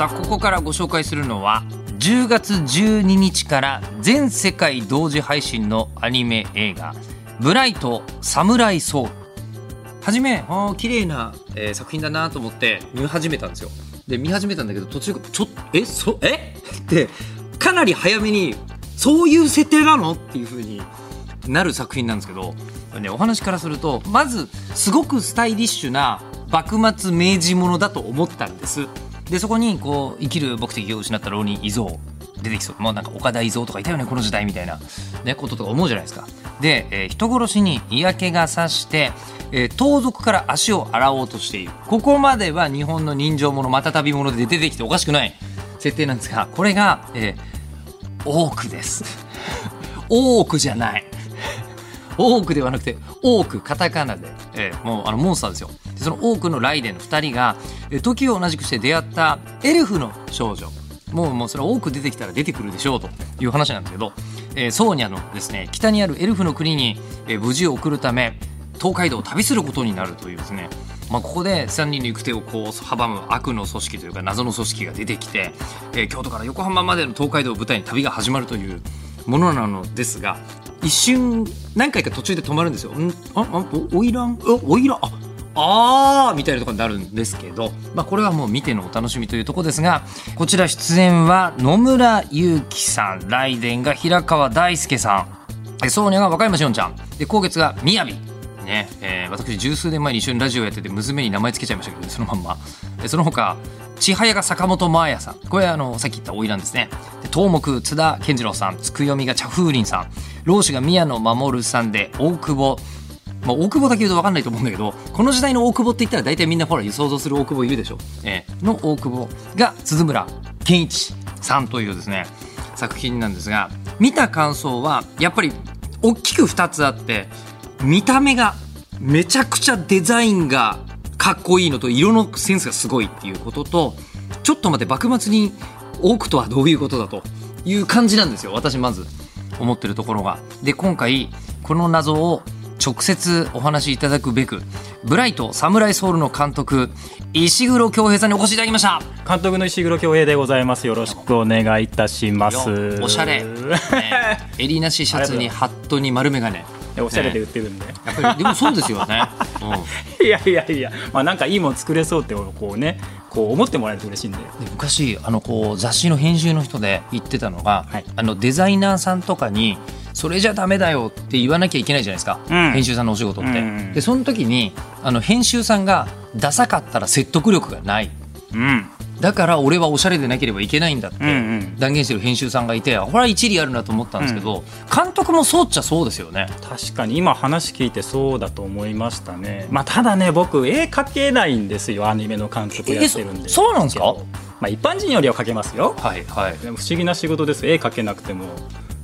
さあここからご紹介するのは10月12日から全世界同時配信のアニメ映画「ブライトサムライソウル」はじめあ綺麗な、えー、作品だなと思って見始めたんですよ。で見始めたんだけど途中ちょっえそえ？ってかなり早めにそういう設定なの？っていう風になる作品なんですけど、ね、お話からするとまずすごくスタイリッシュな幕末明治ものだと思ったんです。でそこにこう生きる目的を失った浪人伊蔵出てきそう。もうなんか岡田伊蔵とかいたよねこの時代みたいな、ね、こととか思うじゃないですか。で、えー、人殺しに嫌気がさして、えー、盗賊から足を洗おうとしている。ここまでは日本の人情ものまた旅物で出てきておかしくない。設定なんですがこれが、えー、多くです。多くじゃない。多くではなくて多くカタカナで、えー、もうあのモンスターですよ。その多くのライデンの2人が時を同じくして出会ったエルフの少女。もうもうそれは多く出てきたら出てくるでしょうという話なんだけど、えー、ソーニャのですね北にあるエルフの国に、え、無事を送るため東海道を旅することになるというですね、まあ、ここで3人の行く手をこう阻む悪の組織というか謎の組織が出てきて、えー、京都から横浜までの東海道を舞台に旅が始まるというものなのですが一瞬何回か途中で止まるんですよ。んああおいらん？おいらああーみたいなところになるんですけど、まあ、これはもう見てのお楽しみというとこですがこちら出演は野村祐希さんライデンが平川大輔さんソーニャが若山しおんちゃん。で今月がみやびね、えー、私十数年前に一緒にラジオやってて娘に名前つけちゃいましたけど、ね、そのまんま。その他千早が坂本真綾さん。これあのさっき言った花魁ですね。で東木津田健次郎さんつくよみが茶風鈴さん。老子が宮野真さんで大久保まあ、大久保だけ言うと分かんないと思うんだけどこの時代の大久保って言ったら大体みんなほら想像する大久保いるでしょ、えー、の大久保が鈴村健一さんというですね作品なんですが見た感想はやっぱり大きく2つあって見た目がめちゃくちゃデザインがかっこいいのと色のセンスがすごいっていうこととちょっと待って幕末に多くとはどういうことだという感じなんですよ私まず思ってるところが。で今回この謎を直接お話しいただくべくブライトサムライソウルの監督石黒恭平さんにお越しいただきました。監督の石黒恭平でございます。よろしくお願いいたします。おしゃれ、ね、襟なしシャツにハットに丸眼鏡。おしゃれで売ってるんで、ね、やっぱりでもそうですよね、うん、いやいやいや。まあなんかいいもん作れそうってこうねこう思ってもらえると嬉しいんで昔あのこう雑誌の編集の人で言ってたのが、はい、あのデザイナーさんとかにそれじゃダメだよって言わなきゃいけないじゃないですか、うん、編集さんのお仕事って。うん、でその時にあの編集さんがダサかったら説得力がない。うんだから俺はおしゃれでなければいけないんだって断言してる編集さんがいて、これは一理あるなと思ったんですけど、監督もそうっちゃそうですよね。確かに今話聞いてそうだと思いましたね、まあ、ただね僕絵描けないんですよアニメの監督やってるんで。そうなんですか？まあ、一般人よりは描けますよ、はいはい、でも不思議な仕事です。絵描けなくても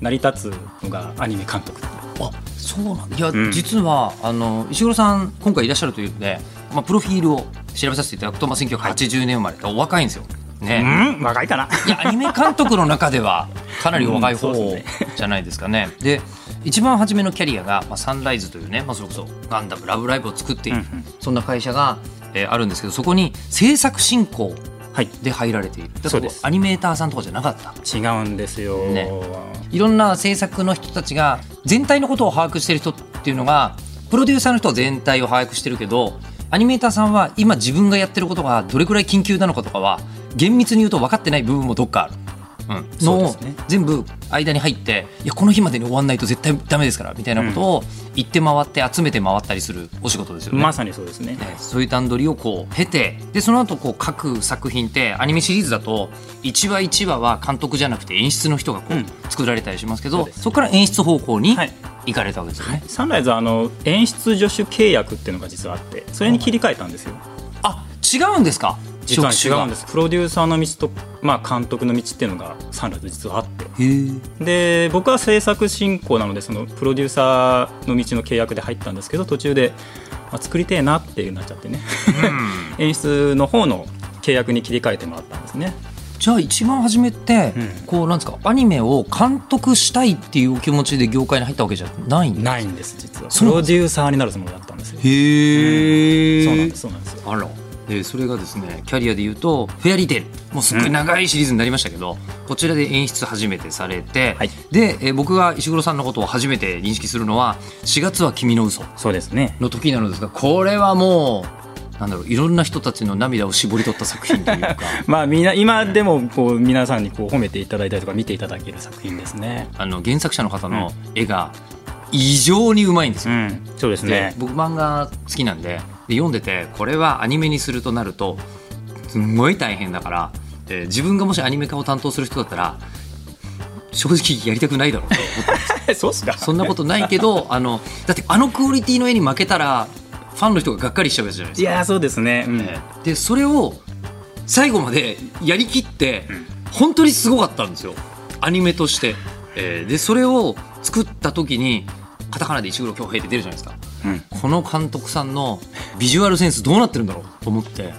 成り立つのがアニメ監督。あそうなんいや、うん、実はあの石黒さん今回いらっしゃるというので、まあ、プロフィールを調べさせていただくと、まあ、1980年生まれでお若いんですよ。ね、若いかな。いやアニメ監督の中ではかなりお若い方じゃないですかね。で一番初めのキャリアが、まあ、サンライズというね、まあ、それこそガンダム「ラブライブ!」を作っている、うんうん、そんな会社が、えー、あるんですけどそこに制作進行で入られている、はい、そうです。アニメーターさんとかじゃなかった。違うんですよ、ね、いろんな制作の人たちが全体のことを把握してる人っていうのがプロデューサーの人は全体を把握してるけどアニメーターさんは今自分がやってることがどれくらい緊急なのかとかは厳密に言うと分かってない部分もどっかある。うん、のを全部間に入っていやこの日までに終わんないと絶対ダメですからみたいなことを行って回って集めて回ったりするお仕事ですよね。まさにそうですね。ね。そういう段取りをこう経てでその後こう各作品ってアニメシリーズだと1話1話は監督じゃなくて演出の人がこう作られたりしますけど、うん、そこから演出方向に、はい行かれたわけですよね、サンライズはあの演出助手契約っていうのが実はあってそれに切り替えたんですよ、あ違うんですか？実は違うんです。プロデューサーの道と、まあ、監督の道っていうのがサンライズ実はあって。で僕は制作進行なのでそのプロデューサーの道の契約で入ったんですけど途中で、まあ、作りてえなっていうなっちゃってね、うん、演出の方の契約に切り替えてもらったんですね。じゃあ一番初めて、うん、こうなんですかアニメを監督したいっていうお気持ちで業界に入ったわけじゃないんないんです実は。プロデューサーになるつもりだったんですよ。へえ、うん、そうなんですそうなんです。あら。でそれがですねキャリアでいうと「フェアリーテール」もうすっごい長いシリーズになりましたけど、うん、こちらで演出初めてされて、はい、で、え僕が石黒さんのことを初めて認識するのは「4月は君の嘘そうですね。の時なのですがこれはもうなんだろういろんな人たちの涙を絞り取った作品というか。まあみんな今でもこう皆さんにこう褒めていただいたりとか見ていただける作品ですね。あの原作者の方の絵が異常にうまいんですよ、うん、そうですね。僕漫画好きなんでで読んでてこれはアニメにするとなるとすごい大変だから、えー、自分がもしアニメ化を担当する人だったら正直やりたくないだろうと思って そうすか。そんなことないけどあのだってあのクオリティの絵に負けたらファンの人ががっかりしちゃうやつじゃないですか。いやそうですね、うん、でそれを最後までやりきって、本当にすごかったんですよ。アニメとして。えー、でそれを作った時にカタカナで石黒恭平って出るじゃないですか、うん、この監督さんのビジュアルセンスどうなってるんだろうと思って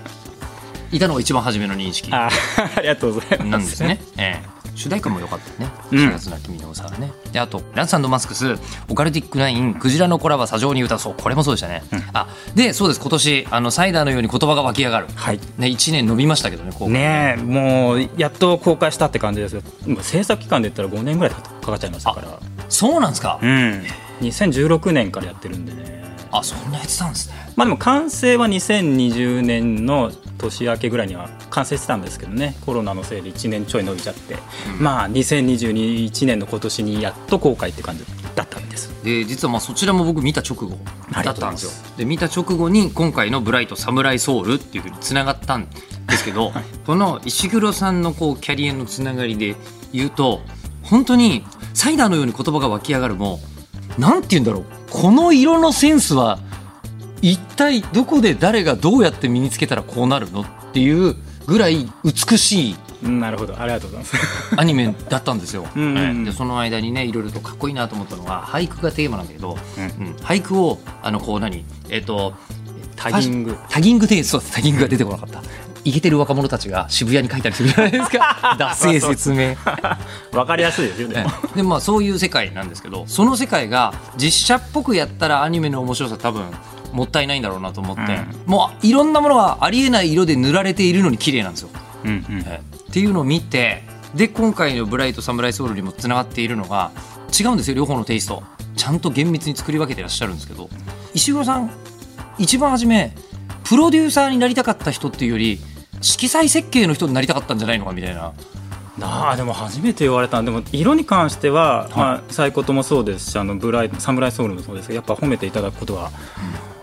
いたのが一番初めの認識。あありがとうございます。なんですね。ええ主題歌も良かったね「4月な君のさね」であと「ランサンドマスクス」「オカルティックナイン」「クジラの子らは砂上に歌そう」これもそうでしたね、うん、あでそうです。今年あのサイダーのように言葉が湧き上がる、はい。ね、1年伸びましたけどねねもうやっと公開したって感じですよ制作期間で言ったら5年ぐらいかかっちゃいましたから。そうなんですか、うん、2016年からやってるんでねあそんなやってたんですね。まあでも完成は2020年の年明けぐらいには完成してたんですけどね。コロナのせいで1年ちょい伸びちゃって、うん、まあ2021年の今年にやっと公開って感じだったんです。で実はまあそちらも僕見た直後だったんですよ。で見た直後に今回の「ブライトサムライソウル」っていうふうにつながったんですけど、はい、この石黒さんのこうキャリアのつながりで言うと本当にサイダーのように言葉が湧き上がるもなんて言うんだろう。この色のセンスは一体どこで誰がどうやって身につけたらこうなるのっていうぐらい美しいなるほど。ありがとうございます。アニメだったんですよ。うん、でその間にねいろいろとかっこいいなと思ったのが俳句がテーマなんだけど、うん、うん、俳句をあのこう何？えっ、ー、とタギング。タギングでそうタギングが出てこなかったイケてる若者たちが渋谷に書いたりするじゃないですか。脱線説明。わかりやすいですよね。でまあそういう世界なんですけどその世界が実写っぽくやったらアニメの面白さ多分もったいないんだろうなと思って、うん、もういろんなものがありえない色で塗られているのに綺麗なんですよ、うんうん、え。っていうのを見てで今回の「ブライト・サムライ・ソウル」にもつながっているのが違うんですよ両方のテイスト。ちゃんと厳密に作り分けてらっしゃるんですけど。石黒さん一番初めプロデューサーになりたかった人っていうより色彩設計の人になりたかったんじゃないのかみたいな。あでも初めて言われた。でも色に関しては、はい、まあ、サイコトもそうですしあのブライサムライソウルもそうですけどやっぱ褒めていただくことが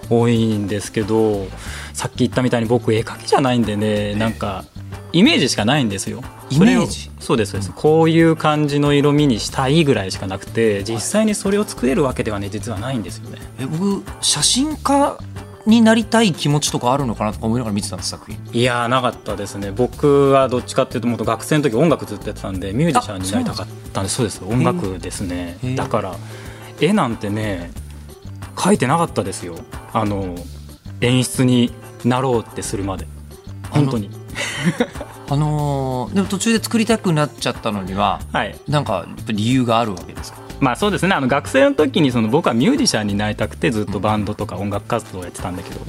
多いんですけど、さっき言ったみたいに僕絵描きじゃないんでねなんかイメージしかないんですよ。イメージ？そうですそうです、こういう感じの色味にしたいぐらいしかなくて実際にそれを作れるわけではね実はないんですよね。え僕写真家になりたい気持ちとかあるのかなとか思いながら見てたんです作品。いやなかったですね。僕はどっちかっていうともっと学生の時音楽ずっとやってたんでミュージシャンになりたかったんでそうです音楽ですね。だから絵なんてね書いてなかったですよ。あの演出になろうってするまで。本当に。あのー、でも途中で作りたくなっちゃったのには、はい、なんか理由があるわけですか？まあそうですね。あの学生の時にその僕はミュージシャンになりたくてずっとバンドとか音楽活動をやってたんだけど、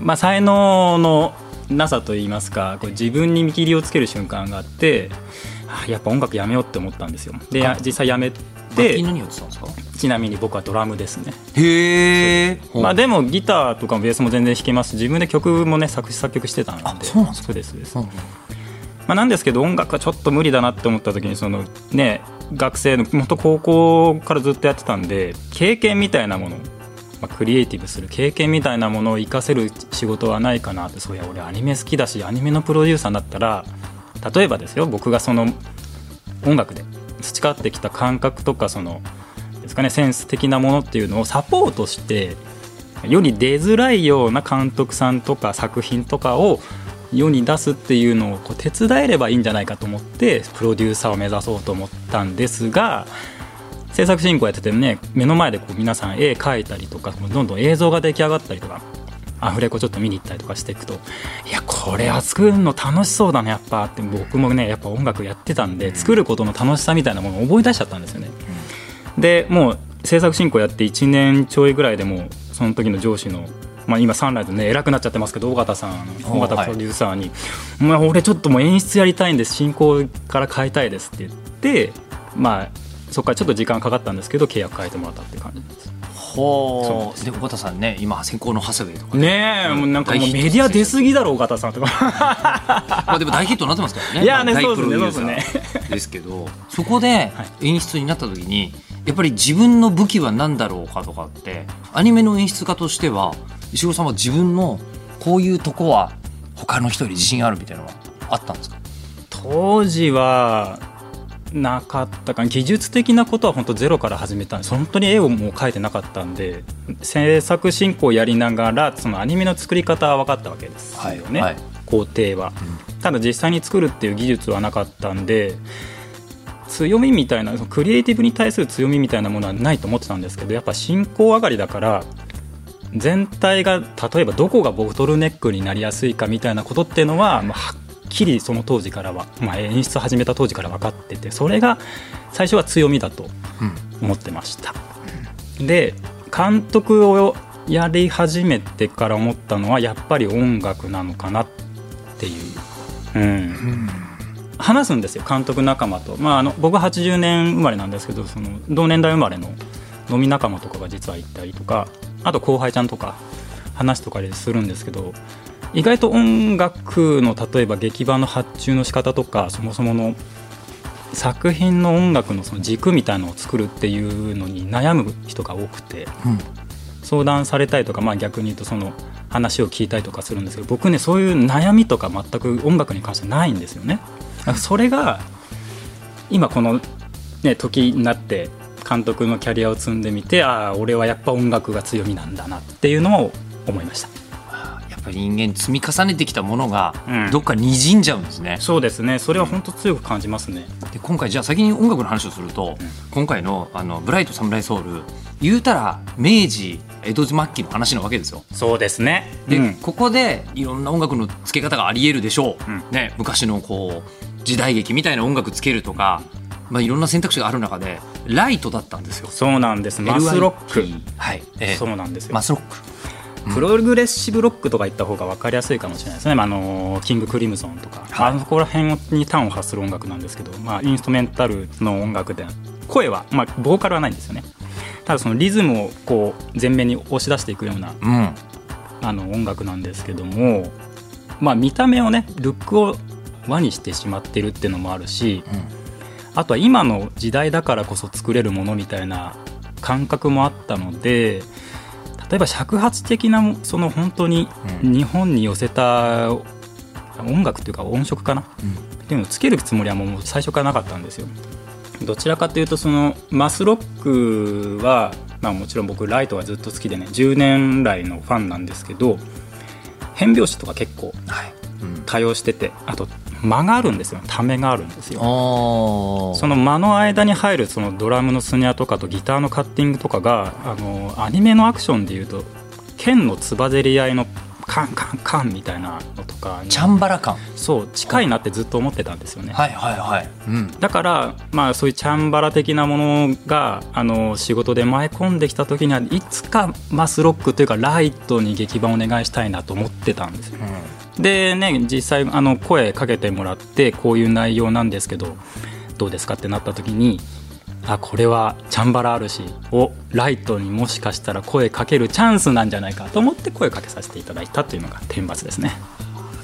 まあ、才能のなさといいますかこう自分に見切りをつける瞬間があってやっぱ音楽やめようって思ったんですよ。で実際やめてちなみに僕はドラムですね。へえ、まあ、でもギターとかもベースも全然弾けますし自分で曲もね作詞作曲してたので。そうなんですか？そうですそうです、うん、まあ、なんですけど音楽はちょっと無理だなって思った時にそのね学生の元高校からずっとやってたんで経験みたいなもの、まあ、クリエイティブする経験みたいなものを活かせる仕事はないかなってそういや俺アニメ好きだしアニメのプロデューサーだったら例えばですよ僕がその音楽で培ってきた感覚とかそのですかねセンス的なものっていうのをサポートしてより出づらいような監督さんとか作品とかを世に出すっていうのをこう手伝えればいいんじゃないかと思ってプロデューサーを目指そうと思ったんですが制作進行やっててね目の前でこう皆さん絵描いたりとかどんどん映像が出来上がったりとかアフレコちょっと見に行ったりとかしていくといやこれは作るの楽しそうだねやっぱって僕もねやっぱ音楽やってたんで作ることの楽しさみたいなものを思い出しちゃったんですよね。でもう制作進行やって1年ちょいぐらいでもその時の上司のまあ、今サンライズね偉くなっちゃってますけど尾形さん尾形プロデューサーに「まあ、俺ちょっともう演出やりたいんです。進行から変えたいです」って言ってまあそこからちょっと時間かかったんですけど契約変えてもらったって感じです。ほうで尾形さんね今先行の長谷部とかね。え、もうなんかもうメディア出過ぎだろ尾形さんとか。まあでも大ヒットになってますからね。いやねそうですねですけどそこで演出になった時にやっぱり自分の武器は何だろうかとかってアニメの演出家としては石黒さんは自分のこういうとこは他の人より自信あるみたいなのはあったんですか？当時はなかったか技術的なことは本当ゼロから始めたんです。本当に絵をもう描いてなかったんで制作進行をやりながらそのアニメの作り方は分かったわけですよね、はいはい、工程は、うん、ただ実際に作るっていう技術はなかったんで強みみたいなクリエイティブに対する強みみたいなものはないと思ってたんですけどやっぱ進行上がりだから全体が例えばどこがボトルネックになりやすいかみたいなことっていうのは、まあ、はっきりその当時からは、まあ、演出始めた当時から分かっててそれが最初は強みだと思ってました。うん、で監督をやり始めてから思ったのはやっぱり音楽なのかなっていう。うん、うん話すんですよ監督仲間と、まあ、あの僕80年生まれなんですけどその同年代生まれの飲み仲間とかが実はいたりとかあと後輩ちゃんとか話とかでするんですけど意外と音楽の例えば劇場の発注の仕方とかそもそもの作品の音楽のその軸みたいのを作るっていうのに悩む人が多くて、うん、相談されたりとか、まあ、逆に言うとその話を聞いたりとかするんですけど僕ねそういう悩みとか全く音楽に関してないんですよね。それが今この、ね、時になって監督のキャリアを積んでみてああ俺はやっぱ音楽が強みなんだなっていうのを思いました。やっぱり人間積み重ねてきたものがどっかにじんじゃうんですね、うん、そうですね。それは本当強く感じますね。で今回じゃあ先に音楽の話をすると、うん、今回のあの「ブライトサムライソウル」言うたら明治江戸末期の話なわけですよ。そうですね。で、うん、ここでいろんな音楽の付け方がありえるでしょう、ね、昔のこう時代劇みたいな音楽つけるとかまあ、いろんな選択肢がある中でライトだったんですよ。そうなんです。マスロック。はい、えー、そうなんですよ。マスロック。プログレッシブロックとか言った方が分かりやすいかもしれないですね、まあ、あのキング・クリムゾンとか、はい、あそこら辺に端を発する音楽なんですけど、まあ、インストメンタルの音楽で声は、まあ、ボーカルはないんですよね。ただそのリズムをこう前面に押し出していくような、うん、あの音楽なんですけども、まあ、見た目をねルックを輪にしてしまってるっていうのもあるし、うん。あとは今の時代だからこそ作れるものみたいな感覚もあったので例えば尺八的なその本当に日本に寄せた音楽というか音色かな、うん、っていうのをつけるつもりはもう最初からなかったんですよ。どちらかというとそのマスロックは、まあ、もちろん僕ライトがずっと好きでね10年来のファンなんですけど変拍子とか結構多用してて、あと間があるんですよ。ためがあるんですよ。その間の間に入るそのドラムのスネアとかとギターのカッティングとかがあのアニメのアクションでいうと剣のつばぜり合いのカンカンカンみたいなのとかチャンバラ感。そう近いなってずっと思ってたんですよね。はいはいはい、うん、だからまあそういうチャンバラ的なものがあの仕事で舞い込んできた時にはいつかマスロックというかライトに劇版お願いしたいなと思ってたんですよ、うんでね実際あの声かけてもらってこういう内容なんですけどどうですかってなった時にあこれはチャンバラあるしをライトにもしかしたら声かけるチャンスなんじゃないかと思って声かけさせていただいたというのが天罰ですね。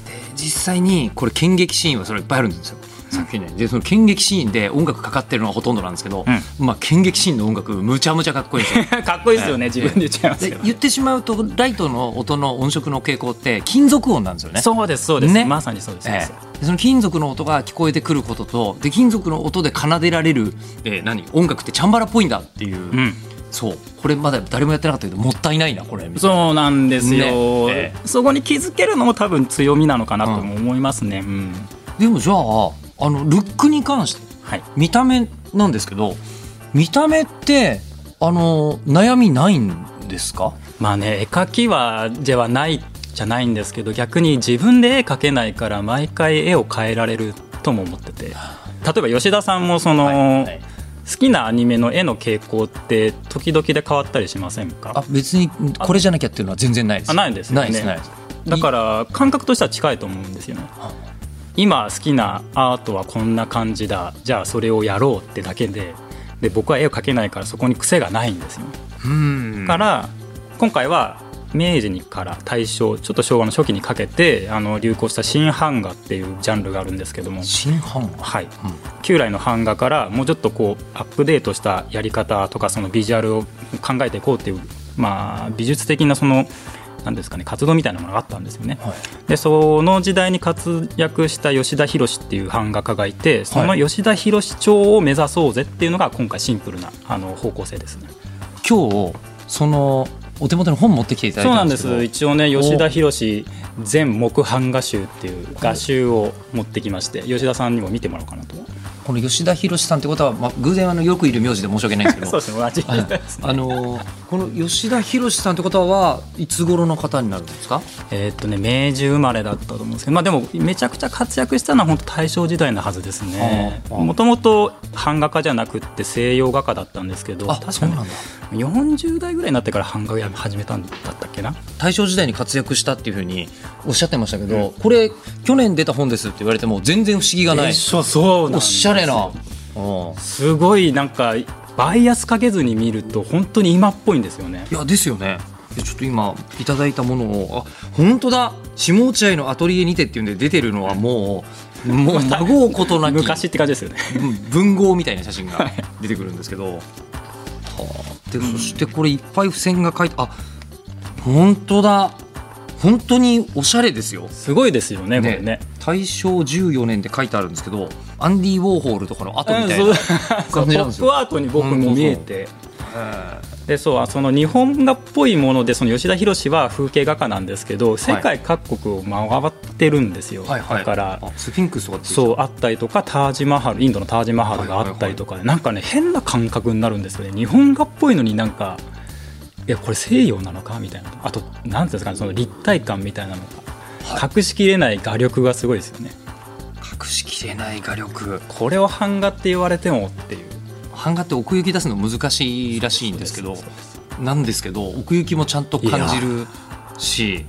で実際にこれ剣劇シーンはそれいっぱいあるんですよ。作品ででその剣撃シーンで音楽かかってるのがほとんどなんですけど、うん、まあ、剣撃シーンの音楽むちゃむちゃかっこいいですよ。かっこいいですよね、自分で言っちゃいますけど。言ってしまうとライトの音の音色の傾向って金属音なんですよね。そうですそうです、ね、まさにそうです、えー、その金属の音が聞こえてくることとで金属の音で奏でられる、えー、何？音楽ってチャンバラっぽいんだっていう、うん。そう。これまだ誰もやってなかったけどもったいないなこれそうなんですよ、ね。え。そこに気づけるのも多分強みなのかなとも思いますね、うん。でもじゃああのルックに関してはい、見た目なんですけど見た目ってあの悩みないんですか？まあね絵描きはではないじゃないんですけど逆に自分で絵描けないから毎回絵を変えられるとも思ってて。例えば吉田さんもその、はいはい。好きなアニメの絵の傾向って時々で変わったりしませんか？あ別にこれじゃなきゃっていうのは全然ないです。あないですよね。ないですないです。だから感覚としては近いと思うんですよね今好きなアートはこんな感じだじゃあそれをやろうってだけでで僕は絵を描けないからそこに癖がないんですよ、うん。から今回は明治にから大正ちょっと昭和の初期にかけてあの流行した新版画っていうジャンルがあるんですけども。新版画はい、旧来の版画からもうちょっとこうアップデートしたやり方とかそのビジュアルを考えていこうっていう、まあ、美術的なそのなんですかね活動みたいなものがあったんですよね。はいでその時代に活躍した吉田博っていう版画家がいてその吉田博町を目指そうぜっていうのが今回シンプルなあの方向性ですね。今日そのお手元に本持ってきていただいそうなんです一応ね吉田博全木版画集っていう画集を持ってきまして吉田さんにも見てもらおうかなと。この吉田博さんってことは、まあ、偶然あのよくいる名字で申し訳ないんですけど。そうですねあのこの吉田博さんってことはいつ頃の方になるんですか？えーっとね明治生まれだったと思うんですけど、まあ、でもめちゃくちゃ活躍したのは本当大正時代のはずですね。もともと版画家じゃなくって西洋画家だったんですけどあ確かにそうなんだ。40代ぐらいになってから版画を始めたんだったっけな？大正時代に活躍したっていうふうにおっしゃってましたけど、これ去年出た本ですって言われても全然不思議がない、そうなんおですしゃれな、うん。すごいなんかバイアスかけずに見ると本当に今っぽいんですよね。いやですよね。でちょっと今いただいたものをあ本当だ。下落合のアトリエにてっていうんで出てるのはもうもう 孫うことなき。昔って感じですよね。うん文豪みたいな写真が出てくるんですけど、はあ、でそしてこれいっぱい付箋が書いてあ本当だ本当におしゃれですよ、すごいですよねこれね。大正14年って書いてあるんですけどアンディ・ウォーホールとかの後みたいな感じなんですよ。ポップアートに僕も見えて。でそうその日本画っぽいものでその吉田博は風景画家なんですけど世界各国を回ってるんですよ、はいはい。だからあスフィンクスとかそうあったりとかタージマハルインドのタージマハルがあったりとかで、なんかね変な感覚になるんですよね。日本画っぽいのになんかいやこれ西洋なのか？みたいな。あと何ていうんですかね？その立体感みたいなのが。隠しきれない画力がすごいですよね。隠しきれない画力。これを版画って言われてもっていう。版画って奥行き出すの難しいらしいんですけどなんですけど奥行きもちゃんと感じるし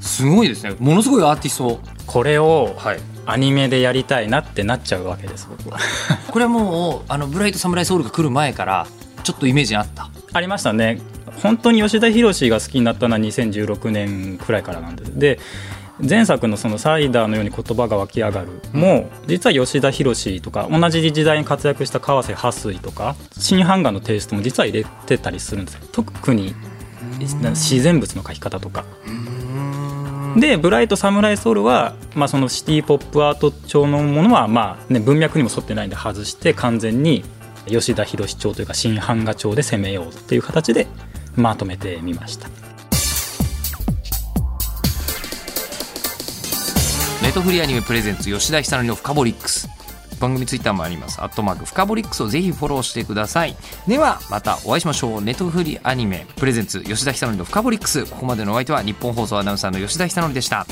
すごいですね。ものすごいアーティストこれをはい。アニメでやりたいなってなっちゃうわけです僕は。これはもうあのブライトサムライソウルが来る前からちょっとイメージあった。ありましたね本当に吉田博が好きになったのは2016年くらいからなんです。で前作のそのサイダーのように言葉が湧き上がる。も、実は吉田博とか同じ時代に活躍した川瀬波水とか新版画のテイストも実は入れてたりするんですよ。特に自然物の描き方とか。でブライトサムライソウルは、まあ、そのシティ・ポップアート調のものは、まあね、文脈にも沿ってないんで外して完全に吉田博調というか新版画調で攻めようっていう形でまとめてみました。ネットフリーアニメプレゼンツ吉田久典のフカボリックス。番組ツイッターもあります。アットマークフカボリックスをぜひフォローしてください。ではまたお会いしましょう。ネットフリーアニメプレゼンツ吉田久典のフカボリックス。ここまでのお相手は日本放送アナウンサーの吉田久典でした。